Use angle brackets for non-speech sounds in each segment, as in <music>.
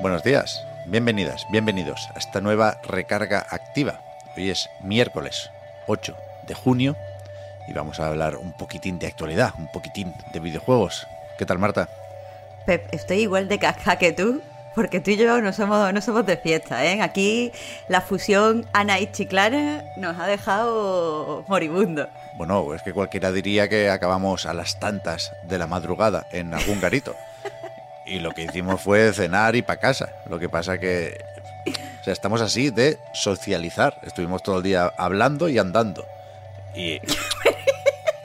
Buenos días, bienvenidas, bienvenidos a esta nueva recarga activa. Hoy es miércoles 8 de junio y vamos a hablar un poquitín de actualidad, un poquitín de videojuegos. ¿Qué tal, Marta? Pep, estoy igual de casca que tú, porque tú y yo no somos, no somos de fiesta, ¿eh? Aquí la fusión Ana y Chiclana nos ha dejado moribundo. Bueno, es que cualquiera diría que acabamos a las tantas de la madrugada en algún garito. <laughs> Y lo que hicimos fue cenar y para casa. Lo que pasa que o sea, estamos así de socializar. Estuvimos todo el día hablando y andando. Y,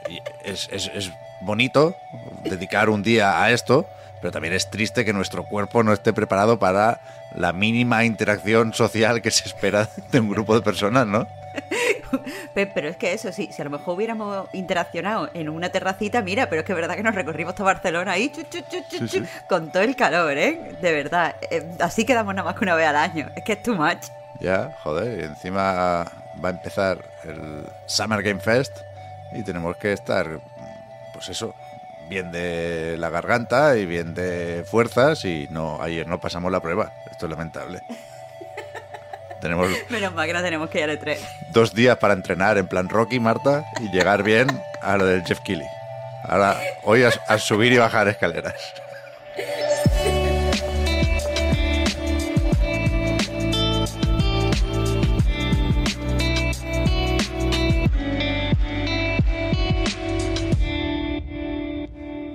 y es, es- es bonito dedicar un día a esto, pero también es triste que nuestro cuerpo no esté preparado para la mínima interacción social que se espera de un grupo de personas, ¿no? <laughs> Pero es que eso sí, si a lo mejor hubiéramos interaccionado en una terracita, mira, pero es que es verdad que nos recorrimos toda Barcelona ahí, chu, chu, chu, chu, Sí, chu, sí. con todo el calor, ¿eh? De verdad. Eh, así quedamos nada más que una vez al año. Es que es too much. Ya, joder, y encima va a empezar el Summer Game Fest y tenemos que estar, pues eso, bien de la garganta y bien de fuerzas y no ayer no pasamos la prueba. Esto es lamentable. <laughs> tenemos <laughs> Menos mal que no tenemos que ir al E3. dos días para entrenar en plan Rocky, Marta, y llegar bien a lo del Jeff Keighley. Ahora, hoy a, a subir y bajar escaleras.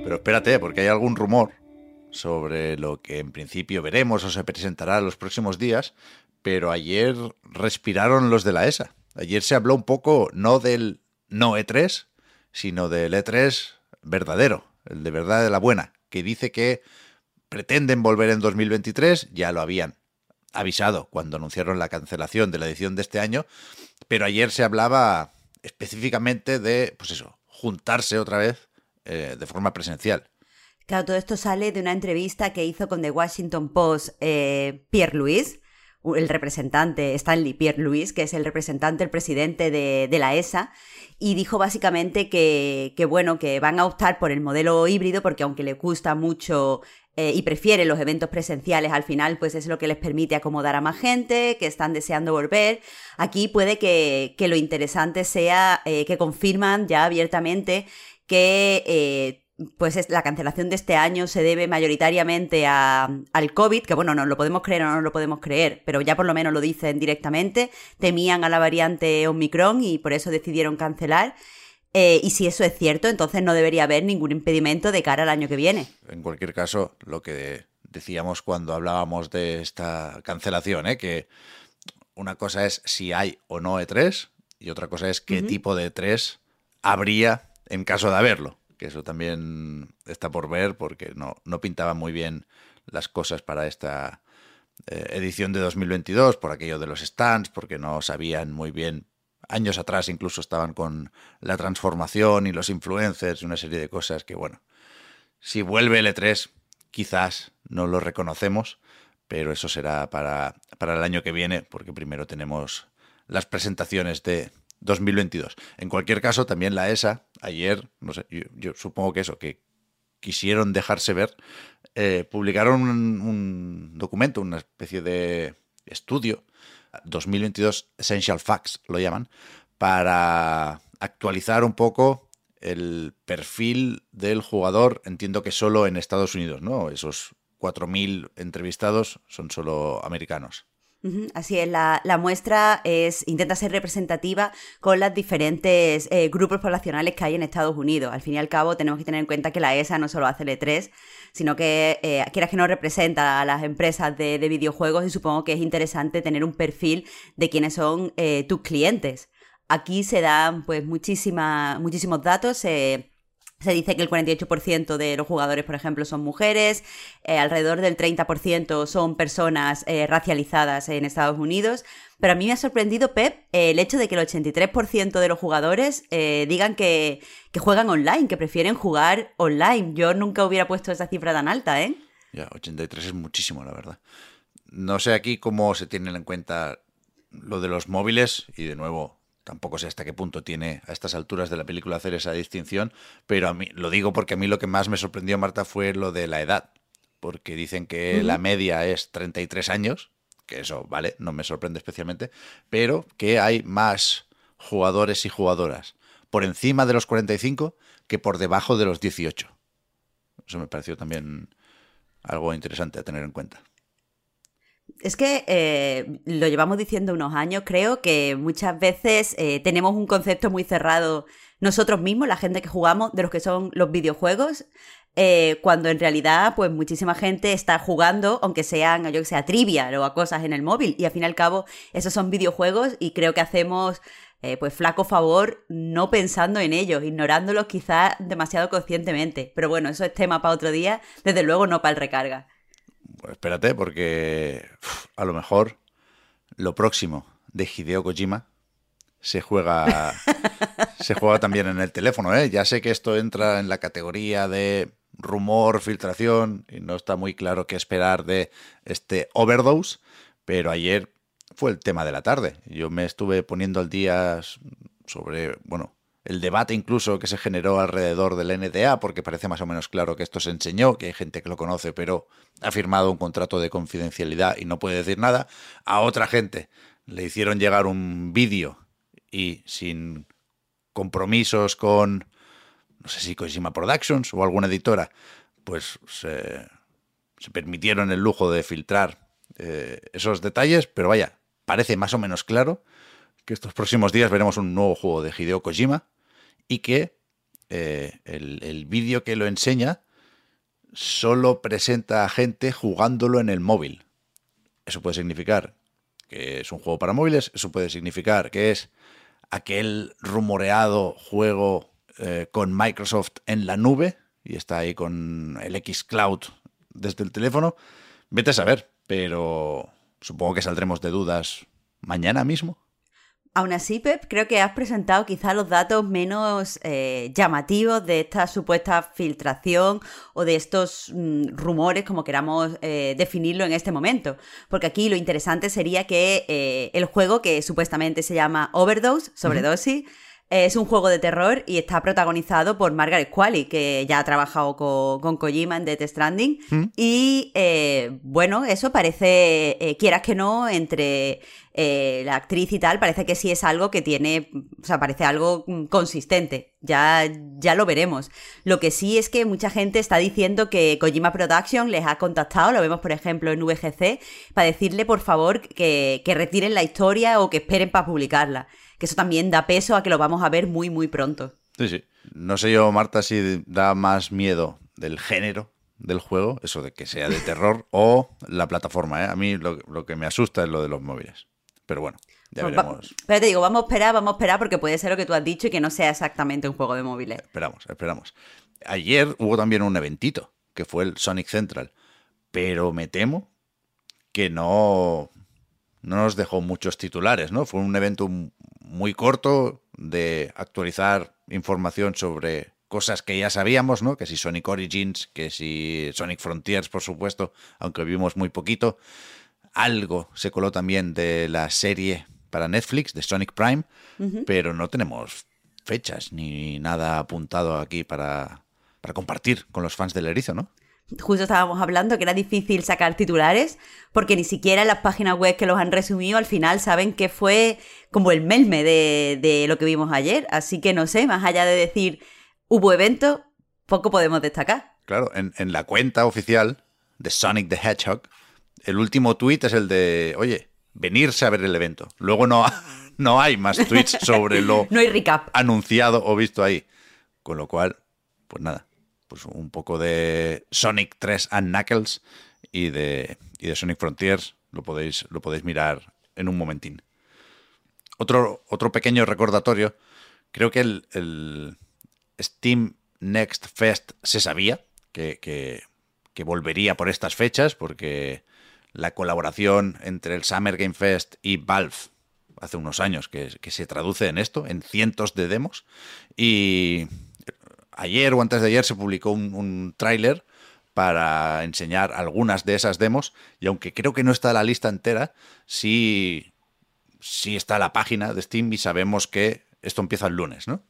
Pero espérate, porque hay algún rumor sobre lo que en principio veremos o se presentará en los próximos días, pero ayer respiraron los de la ESA. Ayer se habló un poco no del no E3, sino del E3 verdadero, el de verdad de la buena, que dice que pretenden volver en 2023, ya lo habían avisado cuando anunciaron la cancelación de la edición de este año, pero ayer se hablaba específicamente de, pues eso, juntarse otra vez eh, de forma presencial. Claro, todo esto sale de una entrevista que hizo con The Washington Post eh, Pierre Louis, el representante, Stanley Pierre Louis, que es el representante, el presidente de, de la ESA, y dijo básicamente que, que, bueno, que van a optar por el modelo híbrido porque aunque le gusta mucho eh, y prefieren los eventos presenciales al final, pues es lo que les permite acomodar a más gente, que están deseando volver. Aquí puede que, que lo interesante sea eh, que confirman ya abiertamente que eh, pues es, la cancelación de este año se debe mayoritariamente a, al COVID, que bueno, no lo podemos creer o no lo podemos creer, pero ya por lo menos lo dicen directamente, temían a la variante Omicron y por eso decidieron cancelar. Eh, y si eso es cierto, entonces no debería haber ningún impedimento de cara al año que viene. En cualquier caso, lo que decíamos cuando hablábamos de esta cancelación, ¿eh? que una cosa es si hay o no E3 y otra cosa es qué tipo de E3 habría en caso de haberlo. Que eso también está por ver porque no, no pintaban muy bien las cosas para esta eh, edición de 2022 por aquello de los stands, porque no sabían muy bien. Años atrás incluso estaban con la transformación y los influencers y una serie de cosas que, bueno, si vuelve el E3, quizás no lo reconocemos, pero eso será para, para el año que viene, porque primero tenemos las presentaciones de 2022. En cualquier caso, también la ESA, ayer, no sé, yo, supongo que eso, que quisieron dejarse ver, eh, publicaron un, un documento, una especie de estudio, 2022 Essential Facts lo llaman, para actualizar un poco el perfil del jugador, entiendo que solo en Estados Unidos, ¿no? Esos 4.000 entrevistados son solo americanos. Así es, la, la muestra es, intenta ser representativa con los diferentes eh, grupos poblacionales que hay en Estados Unidos. Al fin y al cabo, tenemos que tener en cuenta que la ESA no solo hace el E3, sino que, eh, quieras que no, representa a las empresas de, de videojuegos y supongo que es interesante tener un perfil de quiénes son eh, tus clientes. Aquí se dan pues muchísima, muchísimos datos. Se dice que el 48% de los jugadores, por ejemplo, son mujeres, eh, alrededor del 30% son personas eh, racializadas en Estados Unidos. Pero a mí me ha sorprendido, Pep, el hecho de que el 83% de los jugadores eh, digan que, que, juegan online, que prefieren jugar online. Yo nunca hubiera puesto esa cifra tan alta, ¿eh? Ya, 83 es muchísimo, la verdad. No sé aquí cómo se tienen en cuenta lo de los móviles y de nuevo tampoco sé hasta qué punto tiene a estas alturas de la película hacer esa distinción, pero a mí lo digo porque a mí lo que más me sorprendió, Marta, fue lo de la edad, porque dicen que la media es 33 años, que eso, vale, no me sorprende especialmente, pero que hay más jugadores y jugadoras por encima de los 45 que por debajo de los 18. Eso me pareció también algo interesante a tener en cuenta. Es que eh, lo llevamos diciendo unos años, creo que muchas veces eh, tenemos un concepto muy cerrado nosotros mismos, la gente que jugamos, de los que son los videojuegos, eh, cuando en realidad, pues muchísima gente está jugando, aunque sean, yo que sea, trivia o a cosas en el móvil, y al fin y al cabo, esos son videojuegos y creo que hacemos pues flaco favor no pensando en ellos, ignorándolos quizás demasiado conscientemente. Pero bueno, eso es tema para otro día, desde luego no para el recarga. Espérate, porque a lo mejor lo próximo de Hideo Kojima se juega <laughs> se juega también en el teléfono, ¿eh? Ya sé que esto entra en la categoría de rumor, filtración y no está muy claro qué esperar de este overdose, pero ayer fue el tema de la tarde. Yo me estuve poniendo al día sobre, bueno, el debate incluso que se generó alrededor del NDA, porque parece más o menos claro que esto se enseñó, que hay gente que lo conoce, pero ha firmado un contrato de confidencialidad y no puede decir nada. A otra gente le hicieron llegar un vídeo y sin compromisos con, no sé si Kojima Productions o alguna editora, pues se, permitieron el lujo de filtrar eh, esos detalles, pero vaya, parece más o menos claro que estos próximos días veremos un nuevo juego de Hideo Kojima y que eh, el, vídeo que lo enseña solo presenta a gente jugándolo en el móvil. Eso puede significar que es un juego para móviles, eso puede significar que es aquel rumoreado juego eh, con Microsoft en la nube y está ahí con el X Cloud desde el teléfono. Vete a saber, pero supongo que saldremos de dudas mañana mismo. Aún así, Pep, creo que has presentado quizá los datos menos eh, llamativos de esta supuesta filtración o de estos mm, rumores, como queramos eh, definirlo en este momento. Porque aquí lo interesante sería que eh, el juego, que supuestamente se llama Overdose, sobredosis, es un juego de terror y está protagonizado por Margaret Qualley, que ya ha trabajado con, Kojima en Death Stranding. Y bueno, eso parece, quieras que no, entre eh, la actriz y tal, parece que sí es algo que tiene, o sea, parece algo consistente. Ya, ya lo veremos. Lo que sí es que mucha gente está diciendo que Kojima Production les ha contactado, lo vemos por ejemplo en VGC, para decirle por favor que, que retiren la historia o que esperen para publicarla. Que eso también da peso a que lo vamos a ver muy, muy pronto. Sí, sí. No sé yo, Marta, si da más miedo del género del juego, eso de que sea de terror, o la plataforma. ¿eh? A mí lo, lo, que me asusta es lo de los móviles. Pero bueno, ya pues veremos. Pero te digo, vamos a esperar, vamos a esperar porque puede ser lo que tú has dicho y que no sea exactamente un juego de móviles. Esperamos, esperamos. Ayer hubo también un eventito, que fue el Sonic Central, pero me temo que no, no nos dejó muchos titulares, ¿no? Fue un evento muy corto de actualizar información sobre cosas que ya sabíamos, ¿no? Que si Sonic Origins, que si Sonic Frontiers, por supuesto, aunque vimos muy poquito. Algo se coló también de la serie para Netflix, de Sonic Prime, pero no tenemos fechas ni nada apuntado aquí para, para compartir con los fans del erizo, ¿no? Justo estábamos hablando que era difícil sacar titulares porque ni siquiera en las páginas web que los han resumido al final saben que fue como el melme de, de lo que vimos ayer. Así que no sé, más allá de decir hubo evento, poco podemos destacar. Claro, en, en la cuenta oficial de Sonic the Hedgehog el último tuit es el de, oye, venirse a ver el evento. Luego no, <laughs> no hay más tweets sobre lo <laughs> no hay recap. anunciado o visto ahí. Con lo cual, pues nada, pues un poco de Sonic 3 and Knuckles y de, y de Sonic Frontiers lo podéis, lo podéis mirar en un momentín. Otro, otro pequeño recordatorio, creo que el, el Steam Next Fest se sabía que, que, que volvería por estas fechas, porque la colaboración entre el Summer Game Fest y Valve hace unos años que, que, se traduce en esto, en cientos de demos. Y ayer o antes de ayer se publicó un, un tráiler para enseñar algunas de esas demos. Y aunque creo que no está la lista entera, sí, sí está la página de Steam y sabemos que esto empieza el lunes, ¿no?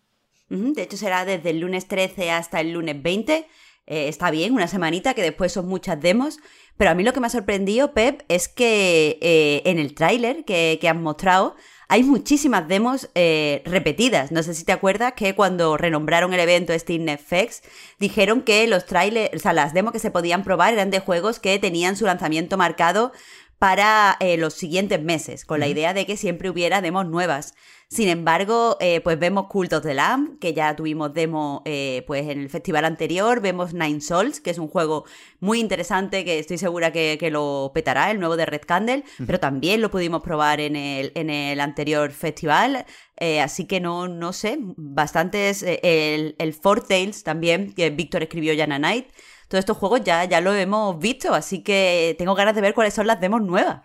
De hecho, será desde el lunes 13 hasta el lunes 20. Eh, está bien, una semanita, que después son muchas demos. Pero a mí lo que me ha sorprendido, Pep, es que eh, en el tráiler que, que han mostrado hay muchísimas demos eh, repetidas. No sé si te acuerdas que cuando renombraron el evento Steam Netflix, dijeron que los trailers, o sea, las demos que se podían probar eran de juegos que tenían su lanzamiento marcado para eh, los siguientes meses, con la idea de que siempre hubiera demos nuevas. Sin embargo, eh, pues vemos Cult of the Lamb, que ya tuvimos demo eh, pues en el festival anterior, vemos Nine Souls, que es un juego muy interesante que estoy segura que, lo petará, el nuevo de Red Candle, pero también lo pudimos probar en el, en el anterior festival, eh, así que no, no sé, bastantes, el, el Four Tales también, que Víctor escribió Jana Night, todos estos juegos ya, ya lo hemos visto, así que tengo ganas de ver cuáles son las demos nuevas.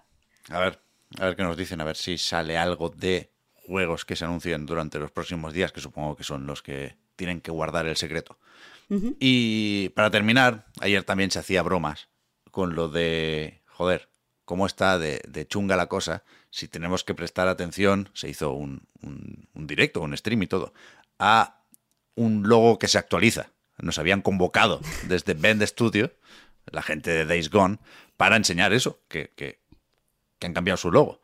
A ver, a ver qué nos dicen, a ver si sale algo de juegos que se anuncien durante los próximos días, que supongo que son los que tienen que guardar el secreto. Y para terminar, ayer también se hacía bromas con lo de, joder, cómo está de, chunga la cosa, si tenemos que prestar atención, se hizo un, un, directo, un stream y todo, a un logo que se actualiza. Nos habían convocado desde Bend Studio, la gente de Days Gone, para enseñar eso, que, que han cambiado su logo.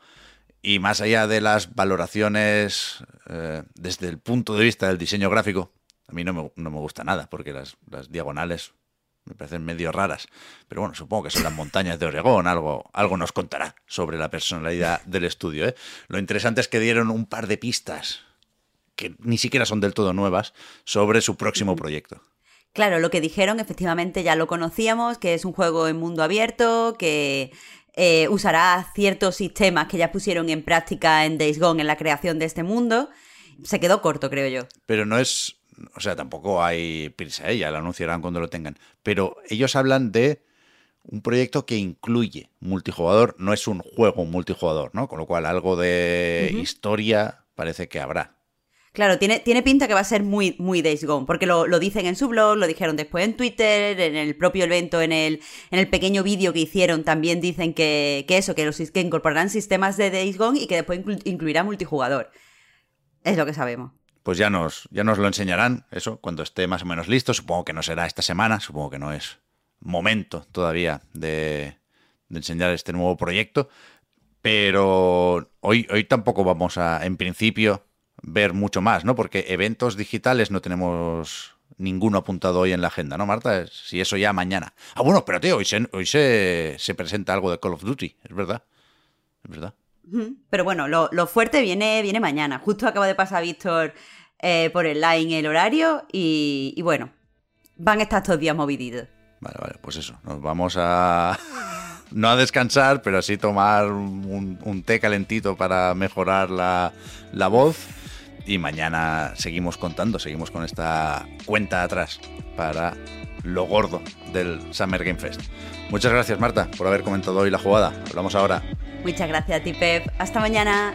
Y más allá de las valoraciones eh, desde el punto de vista del diseño gráfico, a mí no me, no me gusta nada, porque las, las, diagonales me parecen medio raras. Pero bueno, supongo que son las montañas de Oregón, algo, algo nos contará sobre la personalidad del estudio. ¿eh? Lo interesante es que dieron un par de pistas, que ni siquiera son del todo nuevas, sobre su próximo proyecto. Claro, lo que dijeron efectivamente ya lo conocíamos, que es un juego en mundo abierto, que eh, usará ciertos sistemas que ya pusieron en práctica en Days Gone en la creación de este mundo. Se quedó corto, creo yo. Pero no es. O sea, tampoco hay prisa, ya lo anunciarán cuando lo tengan. Pero ellos hablan de un proyecto que incluye multijugador, no es un juego multijugador, ¿no? Con lo cual algo de historia parece que habrá. Claro, tiene, tiene pinta que va a ser muy, muy Days Gone, porque lo, lo, dicen en su blog, lo dijeron después en Twitter, en el propio evento, en el, en el pequeño vídeo que hicieron, también dicen que, que eso, que, los, que incorporarán sistemas de Days Gone y que después incluirá multijugador. Es lo que sabemos. Pues ya nos, ya nos lo enseñarán, eso, cuando esté más o menos listo. Supongo que no será esta semana, supongo que no es momento todavía de, de enseñar este nuevo proyecto. Pero hoy, hoy tampoco vamos a, en principio, ver mucho más, ¿no? Porque eventos digitales no tenemos ninguno apuntado hoy en la agenda, ¿no, Marta? Si eso ya mañana. Ah, bueno, pero tío, hoy se, hoy se, se presenta algo de Call of Duty, es verdad. Es verdad. Pero bueno, lo, lo fuerte viene, viene mañana. Justo acaba de pasar Víctor eh, por el line el horario y, y, bueno, van a estar estos días moviditos. Vale, vale, pues eso. Nos vamos a. <laughs> no a descansar, pero así tomar un, un té calentito para mejorar la, la voz y mañana seguimos contando, seguimos con esta cuenta atrás para lo gordo del Summer Game Fest. Muchas gracias Marta por haber comentado hoy la jugada. Hablamos ahora. Muchas gracias a ti Pep. Hasta mañana.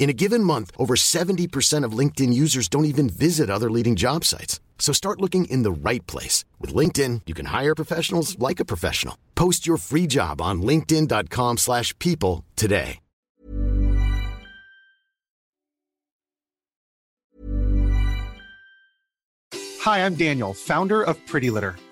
In a given month, over 70% of LinkedIn users don't even visit other leading job sites. So start looking in the right place. With LinkedIn, you can hire professionals like a professional. Post your free job on linkedin.com slash people today. Hi, I'm Daniel, founder of Pretty Litter.